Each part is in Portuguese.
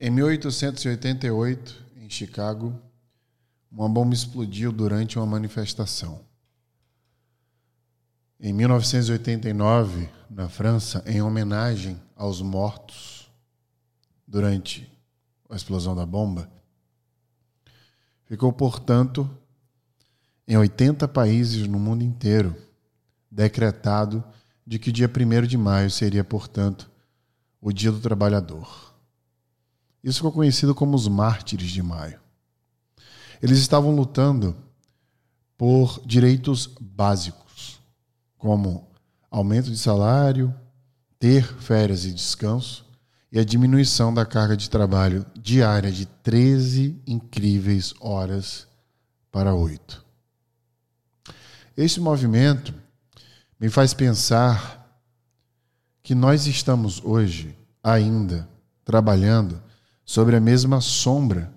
Em 1888, em Chicago, uma bomba explodiu durante uma manifestação. Em 1989, na França, em homenagem aos mortos durante a explosão da bomba, ficou, portanto, em 80 países no mundo inteiro, decretado de que dia 1 de maio seria, portanto, o Dia do Trabalhador. Isso ficou conhecido como os Mártires de Maio. Eles estavam lutando por direitos básicos, como aumento de salário, ter férias e descanso e a diminuição da carga de trabalho diária de 13 incríveis horas para 8. Este movimento me faz pensar que nós estamos hoje ainda trabalhando sobre a mesma sombra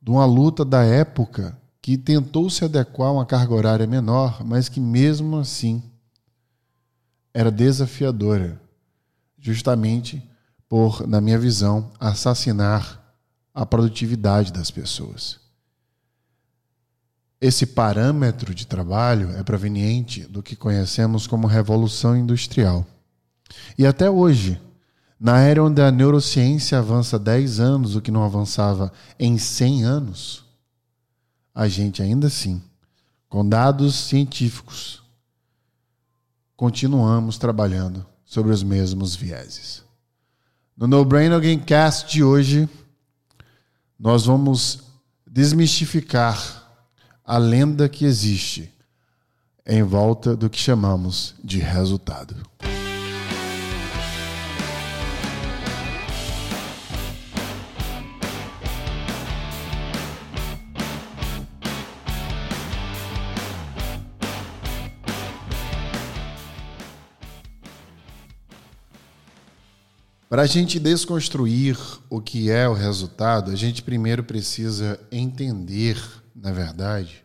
de uma luta da época que tentou se adequar a uma carga horária menor, mas que mesmo assim era desafiadora, justamente por, na minha visão, assassinar a produtividade das pessoas. Esse parâmetro de trabalho é proveniente do que conhecemos como revolução industrial. E até hoje, na era onde a neurociência avança 10 anos, o que não avançava em 100 anos, a gente ainda assim, com dados científicos, continuamos trabalhando sobre os mesmos vieses. No No Brain Again Cast de hoje, nós vamos desmistificar a lenda que existe em volta do que chamamos de resultado. Para a gente desconstruir o que é o resultado, a gente primeiro precisa entender, na verdade,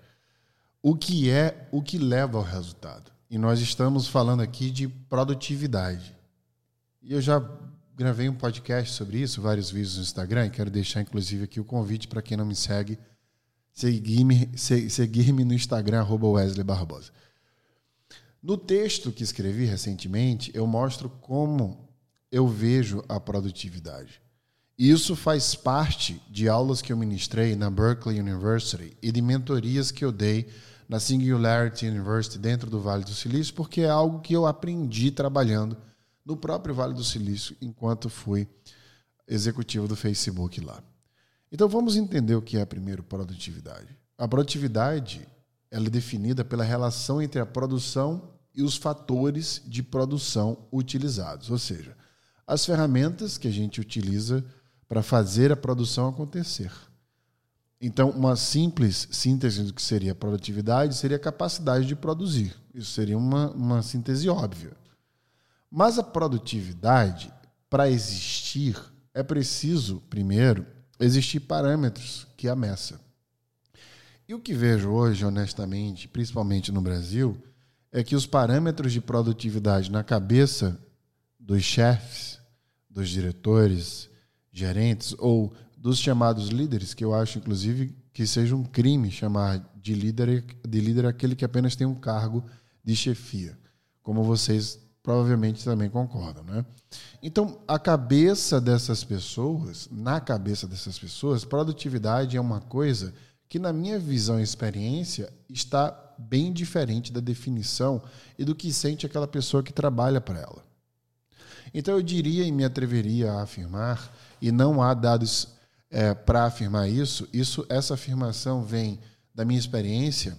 o que é o que leva ao resultado. E nós estamos falando aqui de produtividade. E eu já gravei um podcast sobre isso, vários vídeos no Instagram, e quero deixar inclusive aqui o convite para quem não me segue, seguir-me seguir no Instagram, Wesley Barbosa. No texto que escrevi recentemente, eu mostro como eu vejo a produtividade. Isso faz parte de aulas que eu ministrei na Berkeley University e de mentorias que eu dei na Singularity University dentro do Vale do Silício, porque é algo que eu aprendi trabalhando no próprio Vale do Silício enquanto fui executivo do Facebook lá. Então vamos entender o que é primeiro produtividade. A produtividade ela é definida pela relação entre a produção e os fatores de produção utilizados, ou seja, as ferramentas que a gente utiliza para fazer a produção acontecer. Então, uma simples síntese do que seria produtividade seria a capacidade de produzir. Isso seria uma, uma síntese óbvia. Mas a produtividade, para existir, é preciso, primeiro, existir parâmetros que a meça. E o que vejo hoje, honestamente, principalmente no Brasil, é que os parâmetros de produtividade na cabeça dos chefes dos diretores, gerentes ou dos chamados líderes, que eu acho, inclusive, que seja um crime chamar de líder, de líder aquele que apenas tem um cargo de chefia, como vocês provavelmente também concordam, né? Então, a cabeça dessas pessoas, na cabeça dessas pessoas, produtividade é uma coisa que, na minha visão e experiência, está bem diferente da definição e do que sente aquela pessoa que trabalha para ela. Então eu diria e me atreveria a afirmar, e não há dados é, para afirmar isso, isso, essa afirmação vem da minha experiência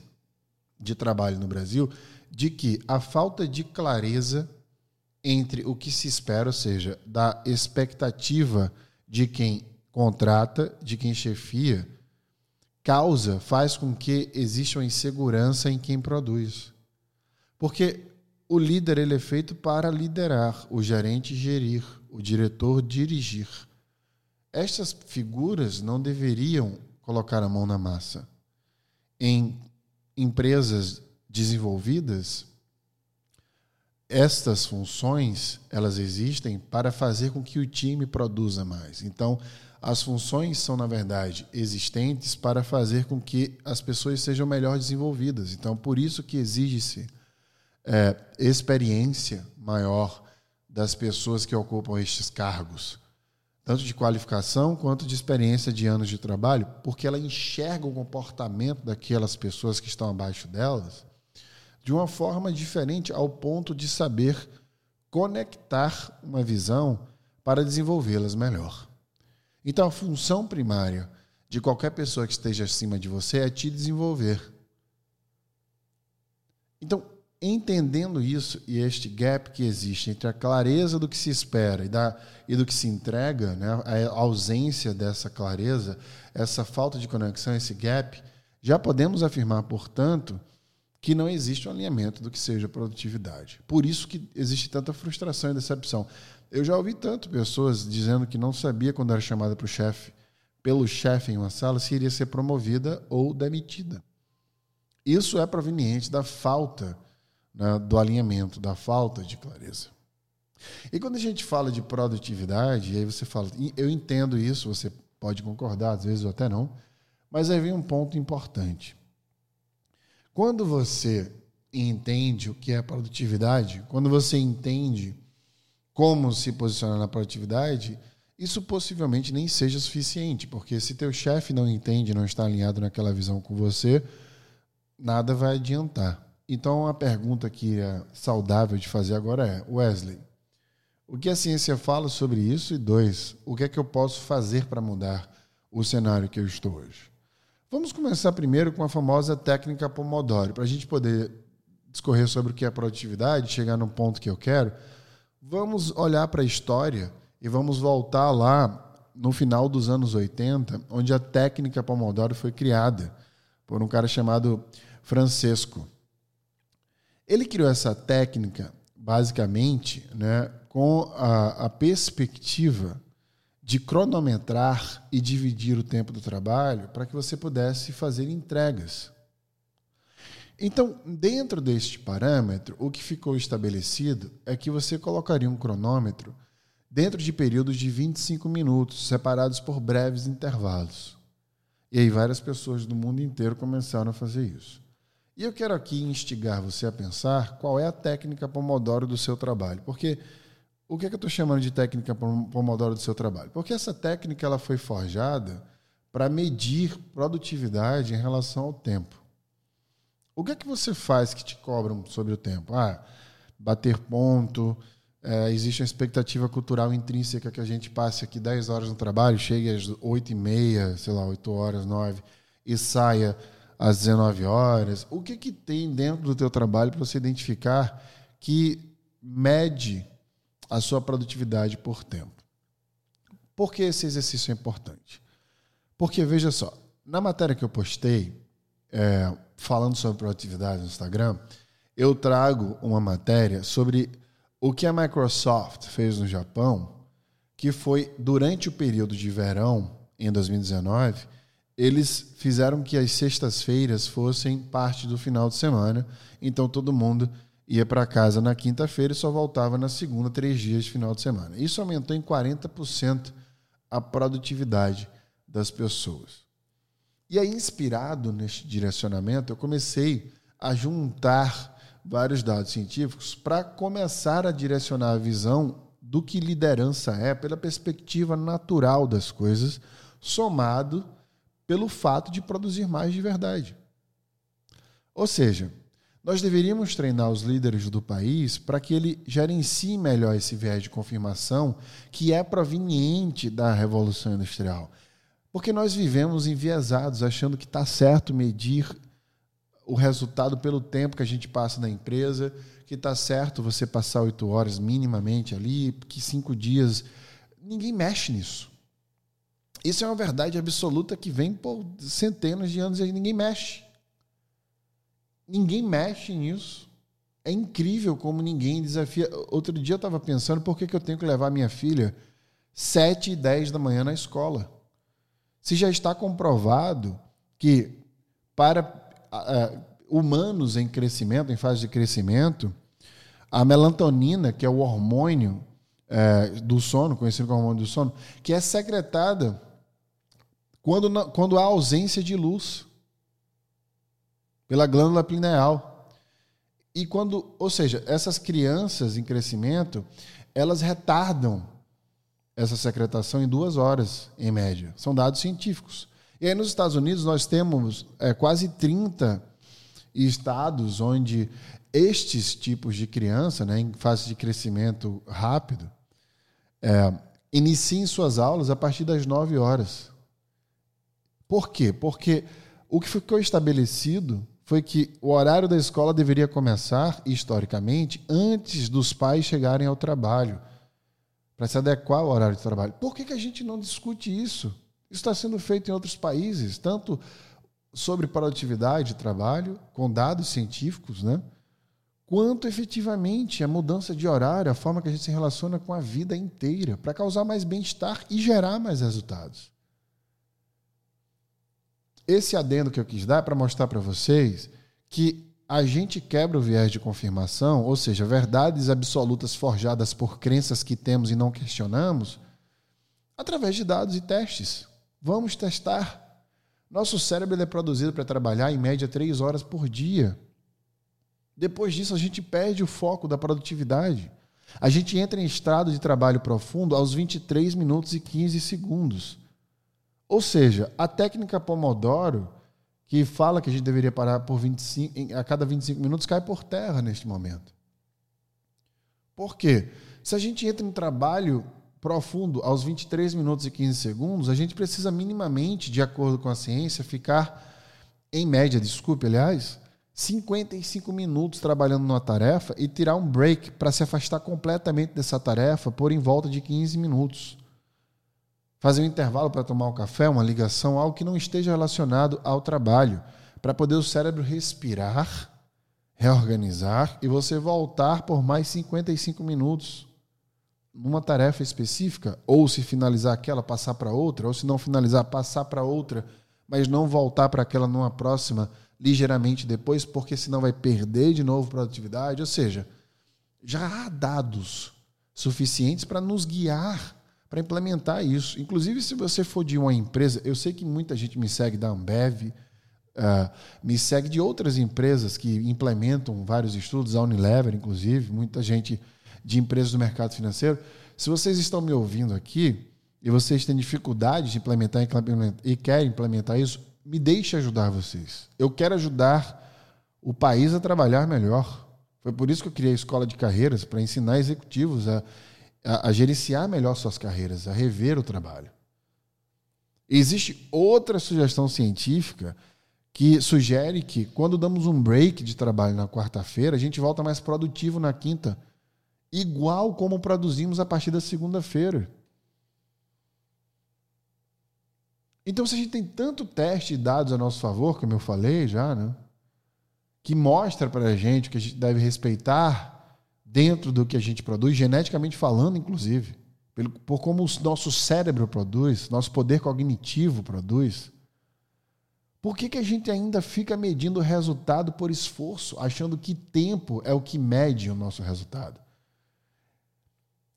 de trabalho no Brasil, de que a falta de clareza entre o que se espera, ou seja, da expectativa de quem contrata, de quem chefia, causa, faz com que exista uma insegurança em quem produz. Porque o líder ele é feito para liderar, o gerente gerir, o diretor dirigir. Estas figuras não deveriam colocar a mão na massa. Em empresas desenvolvidas, estas funções, elas existem para fazer com que o time produza mais. Então, as funções são, na verdade, existentes para fazer com que as pessoas sejam melhor desenvolvidas. Então, por isso que exige-se é, experiência maior das pessoas que ocupam estes cargos, tanto de qualificação quanto de experiência de anos de trabalho, porque ela enxerga o comportamento daquelas pessoas que estão abaixo delas de uma forma diferente ao ponto de saber conectar uma visão para desenvolvê-las melhor. Então, a função primária de qualquer pessoa que esteja acima de você é te desenvolver. Então, entendendo isso e este gap que existe entre a clareza do que se espera e, da, e do que se entrega, né, a ausência dessa clareza, essa falta de conexão, esse gap, já podemos afirmar, portanto, que não existe um alinhamento do que seja produtividade. Por isso que existe tanta frustração e decepção. Eu já ouvi tanto pessoas dizendo que não sabia quando era chamada para o chefe, pelo chefe em uma sala, se iria ser promovida ou demitida. Isso é proveniente da falta né, do alinhamento, da falta de clareza. E quando a gente fala de produtividade, aí você fala, eu entendo isso, você pode concordar, às vezes ou até não, mas aí vem um ponto importante. Quando você entende o que é produtividade, quando você entende como se posicionar na produtividade, isso possivelmente nem seja suficiente, porque se teu chefe não entende, não está alinhado naquela visão com você, nada vai adiantar. Então a pergunta que é saudável de fazer agora é, Wesley, o que a ciência fala sobre isso? E dois, o que é que eu posso fazer para mudar o cenário que eu estou hoje? Vamos começar primeiro com a famosa técnica Pomodoro. Para a gente poder discorrer sobre o que é produtividade, chegar no ponto que eu quero, vamos olhar para a história e vamos voltar lá no final dos anos 80, onde a técnica Pomodoro foi criada por um cara chamado Francesco. Ele criou essa técnica, basicamente, né, com a, a perspectiva de cronometrar e dividir o tempo do trabalho para que você pudesse fazer entregas. Então, dentro deste parâmetro, o que ficou estabelecido é que você colocaria um cronômetro dentro de períodos de 25 minutos, separados por breves intervalos. E aí várias pessoas do mundo inteiro começaram a fazer isso. E eu quero aqui instigar você a pensar qual é a técnica Pomodoro do seu trabalho, porque o que, é que eu estou chamando de técnica Pomodoro do seu trabalho? Porque essa técnica ela foi forjada para medir produtividade em relação ao tempo. O que é que você faz que te cobram sobre o tempo? Ah, bater ponto, é, existe uma expectativa cultural intrínseca que a gente passe aqui 10 horas no trabalho, chegue às 8 e meia, sei lá, 8 horas, 9, e saia às 19 horas. O que, que tem dentro do teu trabalho para você identificar que mede a sua produtividade por tempo. Por que esse exercício é importante? Porque, veja só, na matéria que eu postei, é, falando sobre produtividade no Instagram, eu trago uma matéria sobre o que a Microsoft fez no Japão, que foi durante o período de verão, em 2019, eles fizeram que as sextas-feiras fossem parte do final de semana, então todo mundo ia para casa na quinta-feira e só voltava na segunda, três dias de final de semana. Isso aumentou em 40% a produtividade das pessoas. E aí, inspirado neste direcionamento, eu comecei a juntar vários dados científicos para começar a direcionar a visão do que liderança é pela perspectiva natural das coisas, somado pelo fato de produzir mais de verdade. Ou seja, nós deveríamos treinar os líderes do país para que ele gerencie melhor esse viés de confirmação que é proveniente da Revolução Industrial. Porque nós vivemos enviesados, achando que está certo medir o resultado pelo tempo que a gente passa na empresa, que está certo você passar oito horas minimamente ali, que cinco dias. Ninguém mexe nisso. Isso é uma verdade absoluta que vem por centenas de anos e ninguém mexe. Ninguém mexe nisso. É incrível como ninguém desafia. Outro dia eu estava pensando por que, que eu tenho que levar minha filha 7 e 10 da manhã na escola. Se já está comprovado que para humanos em crescimento, em fase de crescimento, A melatonina, que é o hormônio é, do sono, conhecido como hormônio do sono, que é secretada quando, quando há ausência de luz pela glândula pineal. E quando, ou seja, essas crianças em crescimento, elas retardam essa secretação em duas horas, em média. São dados científicos. E aí nos Estados Unidos nós temos é, quase 30 estados onde estes tipos de criança, né, em fase de crescimento rápido, é, iniciem suas aulas a partir das 9 horas. Por quê? Porque o que ficou estabelecido foi que o horário da escola deveria começar, historicamente, antes dos pais chegarem ao trabalho, para se adequar ao horário de trabalho. Por que, que a gente não discute isso? Isso está sendo feito em outros países, tanto sobre produtividade de trabalho, com dados científicos, né? quanto efetivamente a mudança de horário, a forma que a gente se relaciona com a vida inteira, para causar mais bem-estar e gerar mais resultados. Esse adendo que eu quis dar é para mostrar para vocês que a gente quebra o viés de confirmação, ou seja, verdades absolutas forjadas por crenças que temos e não questionamos, através de dados e testes. Vamos testar. Nosso cérebro é produzido para trabalhar em média três horas por dia. Depois disso, a gente perde o foco da produtividade. A gente entra em estado de trabalho profundo aos 23 minutos e 15 segundos. Ou seja, a técnica Pomodoro, que fala que a gente deveria parar por 25, a cada 25 minutos, cai por terra neste momento. Por quê? Se a gente entra em trabalho profundo aos 23 minutos e 15 segundos, a gente precisa minimamente, de acordo com a ciência, ficar, em média, desculpe, aliás, 55 minutos trabalhando numa tarefa e tirar um break para se afastar completamente dessa tarefa por em volta de 15 minutos fazer um intervalo para tomar um café, uma ligação, algo que não esteja relacionado ao trabalho, para poder o cérebro respirar, reorganizar e você voltar por mais 55 minutos numa tarefa específica, ou se finalizar aquela, passar para outra, ou se não finalizar, passar para outra, mas não voltar para aquela numa próxima ligeiramente depois, porque senão vai perder de novo produtividade. Ou seja, já há dados suficientes para nos guiar para implementar isso. Inclusive, se você for de uma empresa, eu sei que muita gente me segue da Ambev, uh, me segue de outras empresas que implementam vários estudos, a Unilever, inclusive, muita gente de empresas do mercado financeiro. Se vocês estão me ouvindo aqui e vocês têm dificuldade de implementar e querem implementar isso, me deixe ajudar vocês. Eu quero ajudar o país a trabalhar melhor. Foi por isso que eu criei a escola de carreiras para ensinar executivos a a, a gerenciar melhor suas carreiras, a rever o trabalho. Existe outra sugestão científica que sugere que quando damos um break de trabalho na quarta-feira, a gente volta mais produtivo na quinta, igual como produzimos a partir da segunda-feira. Então, se a gente tem tanto teste e dados a nosso favor, como eu falei já, né, que mostra para a gente que a gente deve respeitar dentro do que a gente produz, geneticamente falando, inclusive, por como o nosso cérebro produz, nosso poder cognitivo produz. Por que, que a gente ainda fica medindo o resultado por esforço, achando que tempo é o que mede o nosso resultado?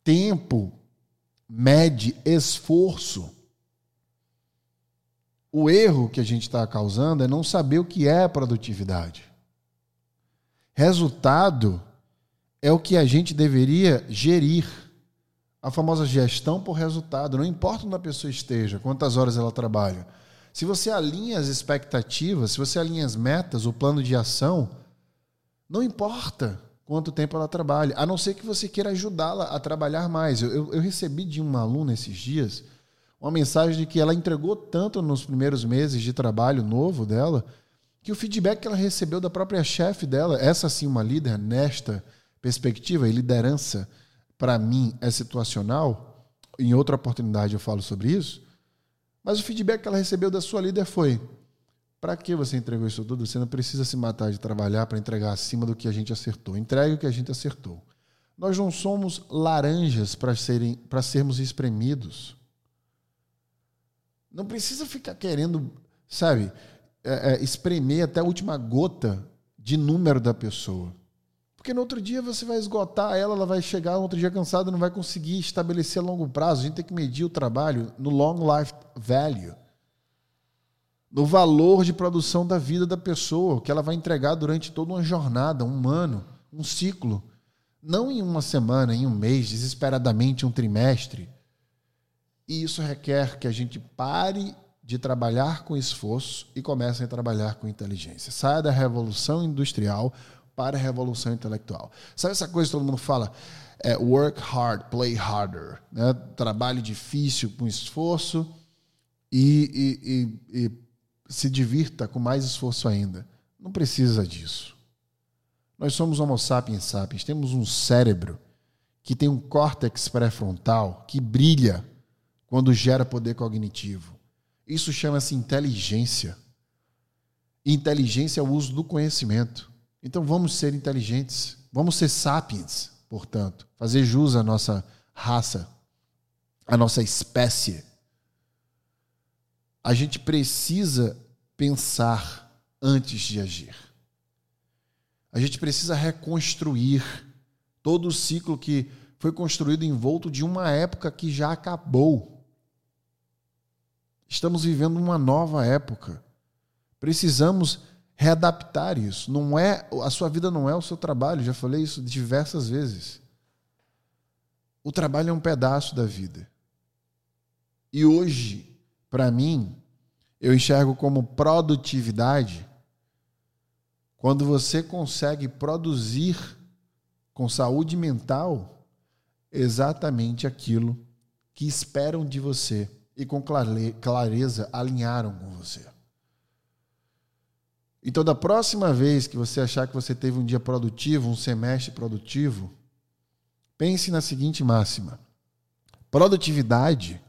Tempo mede esforço. O erro que a gente está causando é não saber o que é produtividade. Resultado é o que a gente deveria gerir. A famosa gestão por resultado. Não importa onde a pessoa esteja, quantas horas ela trabalha. Se você alinha as expectativas, se você alinha as metas, o plano de ação, não importa quanto tempo ela trabalha, a não ser que você queira ajudá-la a trabalhar mais. Eu, eu, eu, recebi de uma aluna esses dias uma mensagem de que ela entregou tanto nos primeiros meses de trabalho novo dela, que o feedback que ela recebeu da própria chefe dela, essa sim, uma líder nesta perspectiva e liderança, para mim, é situacional. Em outra oportunidade eu falo sobre isso. Mas o feedback que ela recebeu da sua líder foi: para que você entregou isso tudo? Você não precisa se matar de trabalhar para entregar acima do que a gente acertou. Entregue o que a gente acertou. Nós não somos laranjas para serem para sermos espremidos. Não precisa ficar querendo, sabe, é, é, espremer até a última gota de número da pessoa. Porque no outro dia você vai esgotar ela, ela vai chegar no outro dia cansada, não vai conseguir estabelecer a longo prazo. A gente tem que medir o trabalho no long life value, no valor de produção da vida da pessoa, que ela vai entregar durante toda uma jornada, um ano, um ciclo. Não em uma semana, em um mês, desesperadamente um trimestre. E isso requer que a gente pare de trabalhar com esforço e comece a trabalhar com inteligência. Saia da revolução industrial para a revolução intelectual. Sabe essa coisa que todo mundo fala? É, work hard, play harder. Né? Trabalho difícil com esforço e, e, e, e se divirta com mais esforço ainda. Não precisa disso. Nós somos Homo sapiens sapiens, temos um cérebro que tem um córtex pré-frontal que brilha quando gera poder cognitivo. Isso chama-se inteligência. Inteligência é o uso do conhecimento. Então vamos ser inteligentes, vamos ser sapiens, portanto, fazer jus à nossa raça, à nossa espécie. A gente precisa pensar antes de agir. A gente precisa reconstruir todo o ciclo que foi construído em volta de uma época que já acabou. Estamos vivendo uma nova época. Precisamos readaptar isso. Não é a sua vida não é o seu trabalho, já falei isso diversas vezes. O trabalho é um pedaço da vida. E hoje, para mim, eu enxergo como produtividade quando você consegue produzir com saúde mental exatamente aquilo que esperam de você e com clareza alinharam com você. Então, da próxima vez que você achar que você teve um dia produtivo, um semestre produtivo, pense na seguinte máxima: produtividade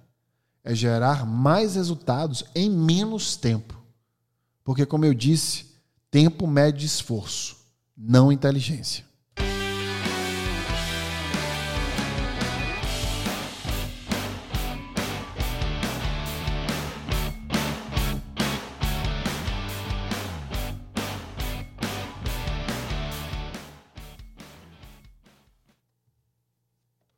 é gerar mais resultados em menos tempo. Porque, como eu disse, tempo mede esforço, não inteligência.